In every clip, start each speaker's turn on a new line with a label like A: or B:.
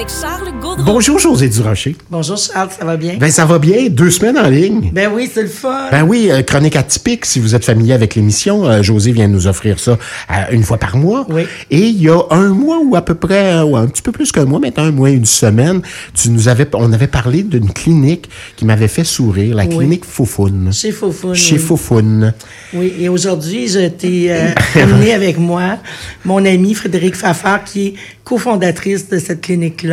A: avec Charles Gaudreau.
B: Bonjour José Durocher.
C: Bonjour Charles, ça va bien?
B: Ben ça va bien, deux semaines en ligne.
C: Ben oui, c'est le fun.
B: Ben oui, euh, chronique atypique, si vous êtes familier avec l'émission, euh, José vient nous offrir ça euh, une fois par mois.
C: Oui.
B: Et il y a un mois ou à peu près, ou un petit peu plus qu'un mois, maintenant un mois et une semaine, tu nous avais, on avait parlé d'une clinique qui m'avait fait sourire, la
C: Oui.
B: clinique Foufoune.
C: Chez Foufoune,
B: Chez
C: oui.
B: Foufoune.
C: Oui, et aujourd'hui, je t'ai euh, amené avec moi mon amie Frédéric Fafard, qui est cofondatrice de cette clinique-là.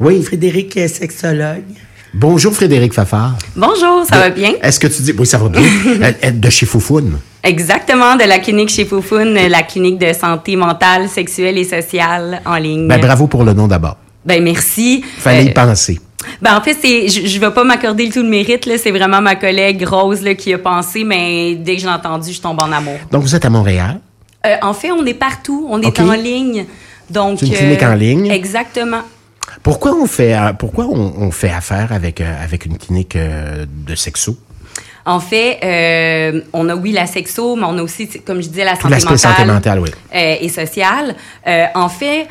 B: Oui.
C: Frédéric est sexologue.
B: Bonjour Frédéric Fafard.
D: Bonjour, ça va bien?
B: Est-ce que tu dis, oui, ça va bien, Euh, euh, de chez Foufoune.
D: Exactement, de la clinique chez Foufoune, la clinique de santé mentale, sexuelle et sociale en ligne.
B: Ben bravo pour le nom d'abord.
D: Ben, merci.
B: Fallait y
D: Euh,
B: penser.
D: ben, en fait, c'est, je, je vais pas m'accorder le tout le mérite, là. C'est vraiment ma collègue Rose, là, qui a pensé, mais dès que je l'ai entendu, je tombe en amour.
B: Donc vous êtes à Montréal?
D: Euh, en fait, on est partout. On est en ligne. Donc.
B: C'est une clinique en ligne?
D: Exactement.
B: Pourquoi on fait, euh, pourquoi on, on fait affaire avec, euh, avec une clinique euh, de sexo?
D: En fait, euh, on a oui la sexo, mais on a aussi, comme je disais, la santé mentale,
B: santé mentale, oui.
D: euh, et sociale. Euh, en fait,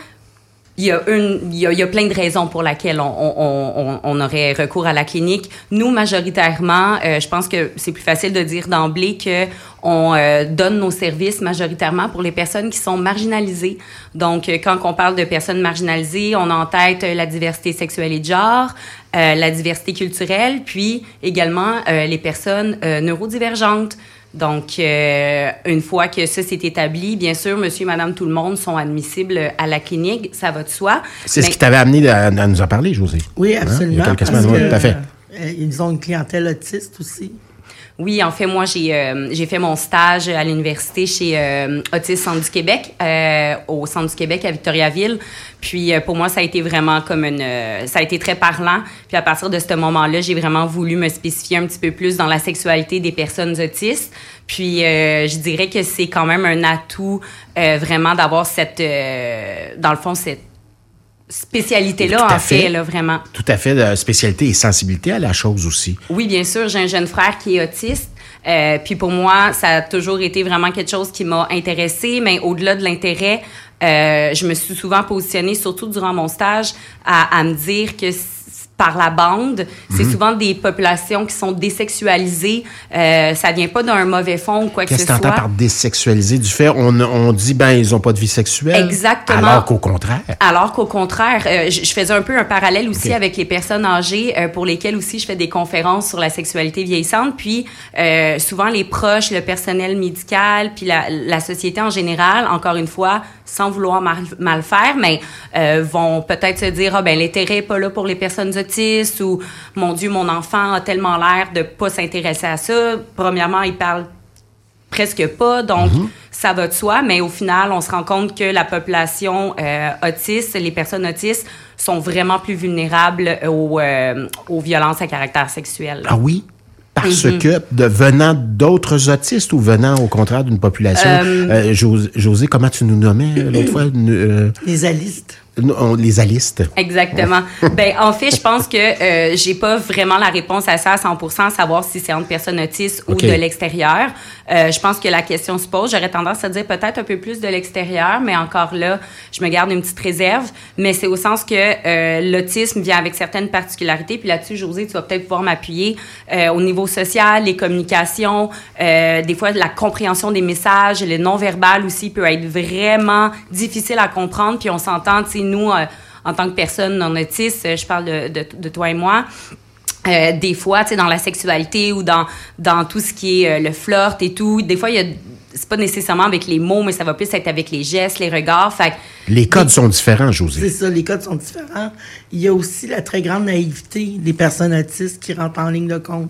D: il y, a une, il, y a, plein de raisons pour lesquelles on, on, on, on aurait recours à la clinique. Nous, majoritairement, euh, je pense que c'est plus facile de dire d'emblée que on euh, donne nos services majoritairement pour les personnes qui sont marginalisées. Donc, euh, quand on parle de personnes marginalisées, on a en tête euh, la diversité sexuelle et de genre, euh, la diversité culturelle, puis également euh, les personnes neurodivergentes. Donc, euh, une fois que ça s'est établi, bien sûr, monsieur et madame tout le monde sont admissibles à la clinique, ça va de soi.
B: C'est ce qui t'avait amené à, à nous en parler, José.
C: Oui,
B: Hein?
C: absolument.
B: Il y a quelques semaines, oui, tout à fait.
C: euh, ils ont une clientèle autiste aussi.
D: Oui, en fait, moi, j'ai euh, j'ai fait mon stage à l'université chez euh, Autisme Centre du Québec, euh, au Centre du Québec à Victoriaville. Puis, euh, pour moi, ça a été vraiment comme une... ça a été très parlant. Puis, à partir de ce moment-là, j'ai vraiment voulu me spécifier un petit peu plus dans la sexualité des personnes autistes. Puis, je dirais que c'est quand même un atout vraiment d'avoir cette... dans le fond, cette spécialité-là, en
B: fait.
D: fait, là, vraiment.
B: Tout à fait, de spécialité et sensibilité à la chose aussi.
D: Oui, bien sûr, j'ai un jeune frère qui est autiste. Euh, puis pour moi, ça a toujours été vraiment quelque chose qui m'a intéressée, mais au-delà de l'intérêt, euh, je me suis souvent positionnée, surtout durant mon stage, à, à me dire que par la bande, c'est
B: Mhm.
D: souvent des populations qui sont désexualisées. Euh, ça vient pas d'un mauvais fond ou quoi que
B: Qu'est-ce
D: ce
B: que tu
D: soit.
B: entends par désexualiser du fait? On, on dit, ben, ils ont pas de vie sexuelle.
D: Exactement.
B: Alors qu'au contraire.
D: Alors qu'au contraire, euh, je, je faisais un peu un parallèle aussi avec les personnes âgées euh, pour lesquelles aussi je fais des conférences sur la sexualité vieillissante. Puis euh, souvent les proches, le personnel médical, puis la, la société en général, encore une fois, sans vouloir mal, mal faire, mais euh, vont peut-être se dire ah ben l'intérêt est pas là pour les personnes autistes ou mon Dieu mon enfant a tellement l'air de pas s'intéresser à ça. Premièrement, ils parlent presque pas, donc ça va de soi, mais au final, on se rend compte que la population euh, autiste, les personnes autistes, sont vraiment plus vulnérables aux, euh, aux violences à caractère sexuel.
B: Ah oui? Parce
D: Mhm.
B: que, de, venant d'autres autistes ou venant au contraire d'une population, euh, Jos- José, comment tu nous nommais euh, l'autre fois? Une, euh,
C: Les alistes.
B: On- les alistes.
D: Exactement. ben, en fait, je pense que euh, j'ai pas vraiment la réponse à ça à 100 savoir si c'est entre personnes autistes ou de l'extérieur. Euh, je pense que la question se pose. J'aurais tendance à dire peut-être un peu plus de l'extérieur, mais encore là, je me garde une petite réserve. Mais c'est au sens que euh, l'autisme vient avec certaines particularités. Puis là-dessus, José, tu vas peut-être pouvoir m'appuyer euh, au niveau social, les communications, des fois la compréhension des messages, le non-verbal aussi peut être vraiment difficile à comprendre. Puis on s'entend, tu sais, nous, euh, en tant que personne non autiste, euh, je parle de, de, de toi et moi, euh, des fois, tu sais, dans la sexualité ou dans, dans tout ce qui est euh, le flirt et tout, des fois, il y a c'est pas nécessairement avec les mots, mais ça va plus être avec les gestes, les regards. Fait que
B: Les codes sont différents,
C: C'est
B: José.
C: ça, les codes sont différents. Il y a aussi la très grande naïveté des personnes autistes qui rentrent en ligne de compte.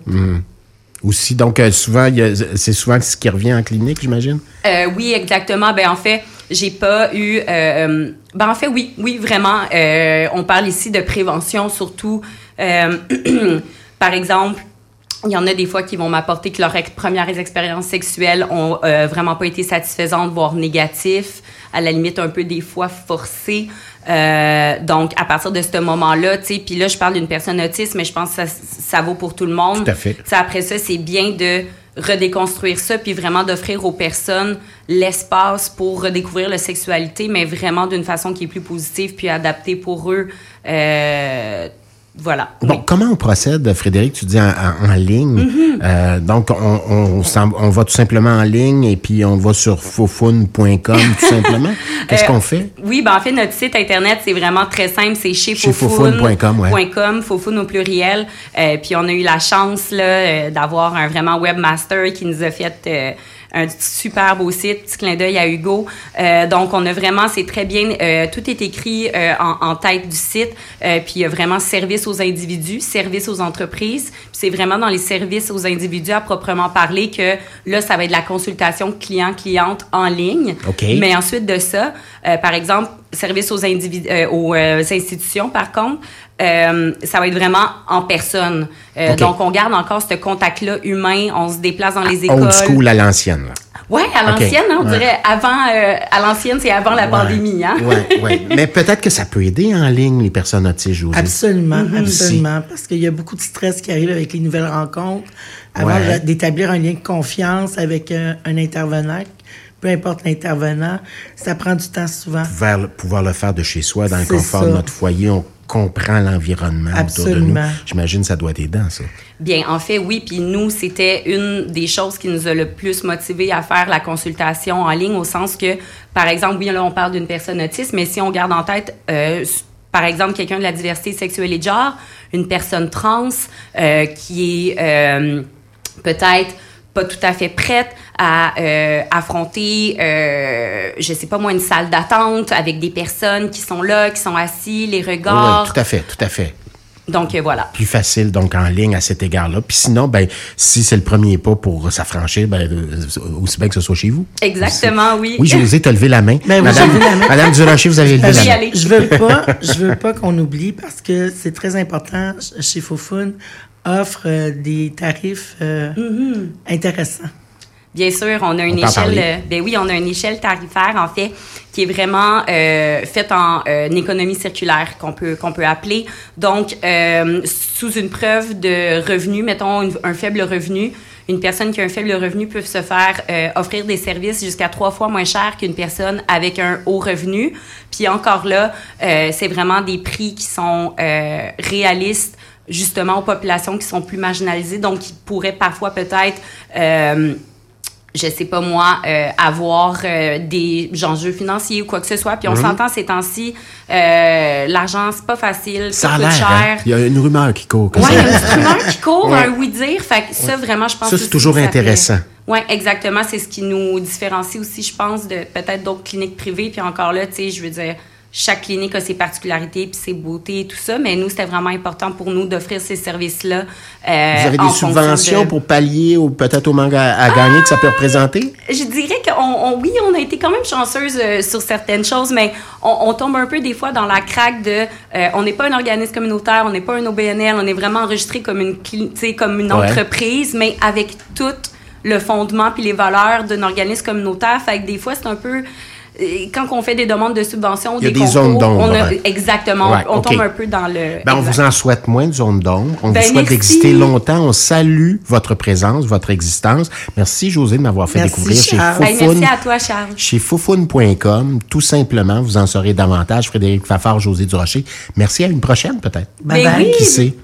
B: Aussi, donc, euh, souvent, c'est souvent ce qui revient en clinique, j'imagine?
D: Euh, oui, exactement. Ben en fait, j'ai pas eu. euh, ben en fait, oui, oui, vraiment. Euh, on parle ici de prévention, surtout. Euh, par exemple, il y en a des fois qui vont m'apporter que leurs ex- premières expériences sexuelles ont euh, vraiment pas été satisfaisantes, voire négatives, à la limite un peu des fois forcées. Euh, donc, à partir de ce moment-là, tu sais, puis là, je parle d'une personne autiste, mais je pense que ça, ça vaut pour tout le monde.
B: Tout à fait.
D: Tu sais, après ça, c'est bien de redéconstruire ça, puis vraiment d'offrir aux personnes l'espace pour redécouvrir la sexualité, mais vraiment d'une façon qui est plus positive, puis adaptée pour eux. Euh, voilà.
B: Bon,
D: Oui.
B: comment on procède, Frédéric? Tu dis en, en- en ligne.
D: Mm-hmm.
B: Euh, donc, on, on, on va tout simplement en ligne et puis on va sur fofun.com tout simplement. Qu'est-ce
D: Euh,
B: qu'on fait?
D: Oui, ben en fait, notre site internet, c'est vraiment très simple. C'est chez
B: Chez fofoun.com, ouais.
D: Fofoun au pluriel. Euh, puis on a eu la chance là, euh, d'avoir un vraiment webmaster qui nous a fait euh, un super beau site, petit clin d'œil à Hugo. Euh, donc, on a vraiment, c'est très bien, euh, tout est écrit euh, en, en tête du site. Euh, puis il y a vraiment service aux individus, service aux entreprises. Puis c'est vraiment dans les services aux individus à proprement parler que là, ça va être de la consultation client-cliente en ligne.
B: OK.
D: Mais ensuite de ça, euh, par exemple, service aux, individus, euh, aux euh, institutions, par contre, euh, ça va être vraiment en personne. Euh. Donc, on garde encore ce contact-là humain. On se déplace dans les écoles.
B: Old school à l'ancienne.
D: Ouais, à l'ancienne, hein, on
B: Ouais.
D: dirait avant. euh, à l'ancienne, c'est avant la
B: Ouais.
D: pandémie, hein.
B: Ouais, ouais. Mais peut-être que ça peut aider en ligne les personnes autistes, Josée.
C: Absolument,
D: Mm-hmm.
C: absolument. Parce qu'il y a beaucoup de stress qui arrive avec les nouvelles rencontres. Avant d'établir un lien de confiance avec un, un intervenant, peu importe l'intervenant, ça prend du temps souvent.
B: Pouvoir, le- pouvoir le faire de chez soi, dans le confort
C: ça.
B: de notre foyer, on comprend l'environnement autour de nous.
C: Absolument.
B: J'imagine que ça doit être aidant, ça.
D: Bien, en fait, oui. Puis nous, c'était une des choses qui nous a le plus motivé à faire la consultation en ligne, au sens que, par exemple, oui, là, on parle d'une personne autiste, mais si on garde en tête, euh, par exemple, quelqu'un de la diversité sexuelle et de genre, une personne trans euh, qui est euh, peut-être pas tout à fait prête à euh, affronter, euh, je sais pas moi, une salle d'attente avec des personnes qui sont là, qui sont assis, les
B: Oui,
D: regards.
B: tout à fait, tout à fait.
D: Donc euh, voilà.
B: Plus facile, donc, en ligne à cet égard-là. Puis sinon, ben, si c'est le premier pas pour s'affranchir, ben, euh, aussi bien que ce soit chez vous.
D: Exactement, oui.
B: Oui, José, t'as levé la main.
C: Ben oui,
B: Madame,
C: levé la main.
B: Madame Durocher, vous avez levé
D: Oui,
B: la main.
C: Je veux pas, je veux pas qu'on oublie parce que c'est très important. Chez Fofun offre euh, des tarifs euh,
D: Mm-hmm.
C: intéressants.
D: Bien sûr, on a une
B: On
D: échelle. euh, Ben oui, on a une échelle tarifaire en fait qui est vraiment euh, faite en euh, une économie circulaire qu'on peut qu'on peut appeler. Donc, euh, sous une preuve de revenu, mettons une- un faible revenu, une personne qui a un faible revenu peut se faire euh, offrir des services jusqu'à trois fois moins cher qu'une personne avec un haut revenu. Puis encore là, euh, c'est vraiment des prix qui sont euh, réalistes justement aux populations qui sont plus marginalisées, donc qui pourraient parfois peut-être euh, je sais pas moi, euh, avoir euh, des enjeux financiers ou quoi que ce soit. Puis on s'entend ces temps-ci, euh, l'argent, c'est pas facile,
B: Ça
D: coûte
B: hein?
D: cher.
B: Il y a une rumeur qui court. ça-
D: il y a une petite rumeur qui court,
B: Ouais.
D: un oui-dire. Fait que ça, vraiment, je pense
B: Ça, c'est toujours
D: ça fait-
B: intéressant.
D: Ouais, exactement. C'est ce qui nous différencie aussi, je pense, de peut-être d'autres cliniques privées. Puis encore là, tu sais, je veux dire, chaque clinique a ses particularités puis ses beautés et tout ça. Mais nous, c'était vraiment important pour nous d'offrir ces services-là. euh,
B: Vous avez des subventions
D: de-
B: pour pallier ou peut-être au manque à, à gagner que ça peut représenter?
D: je dirais qu'on, on- oui, on a été quand même chanceuse euh, sur certaines choses, mais on, on tombe un peu des fois dans la craque de, euh, on n'est pas un organisme communautaire, on n'est pas un OBNL, on est vraiment enregistré comme une, comme une
B: Ouais.
D: entreprise, mais avec tout le fondement puis les valeurs d'un organisme communautaire. Fait que des fois, c'est un peu quand on fait des demandes de subventions, ou
B: Il y a des
D: concours,
B: zones d'ombre,
D: on a- exactement, on tombe un peu dans le.
B: Ben, on vous en souhaite moins de zone d'ombre. On
D: Ben,
B: vous souhaite d'exister longtemps. On salue votre présence, votre existence. Merci, José, de m'avoir fait
C: Merci,
B: découvrir chez
C: Charles.
D: Ben,
B: Foufoune.
D: merci à toi, Charles.
B: Chez foufoune.com, tout simplement, vous en saurez davantage. Frédéric Fafard, José Durocher. Merci à une prochaine, peut-être.
C: Bye
D: Ben
C: bye.
D: oui.
B: Qui sait?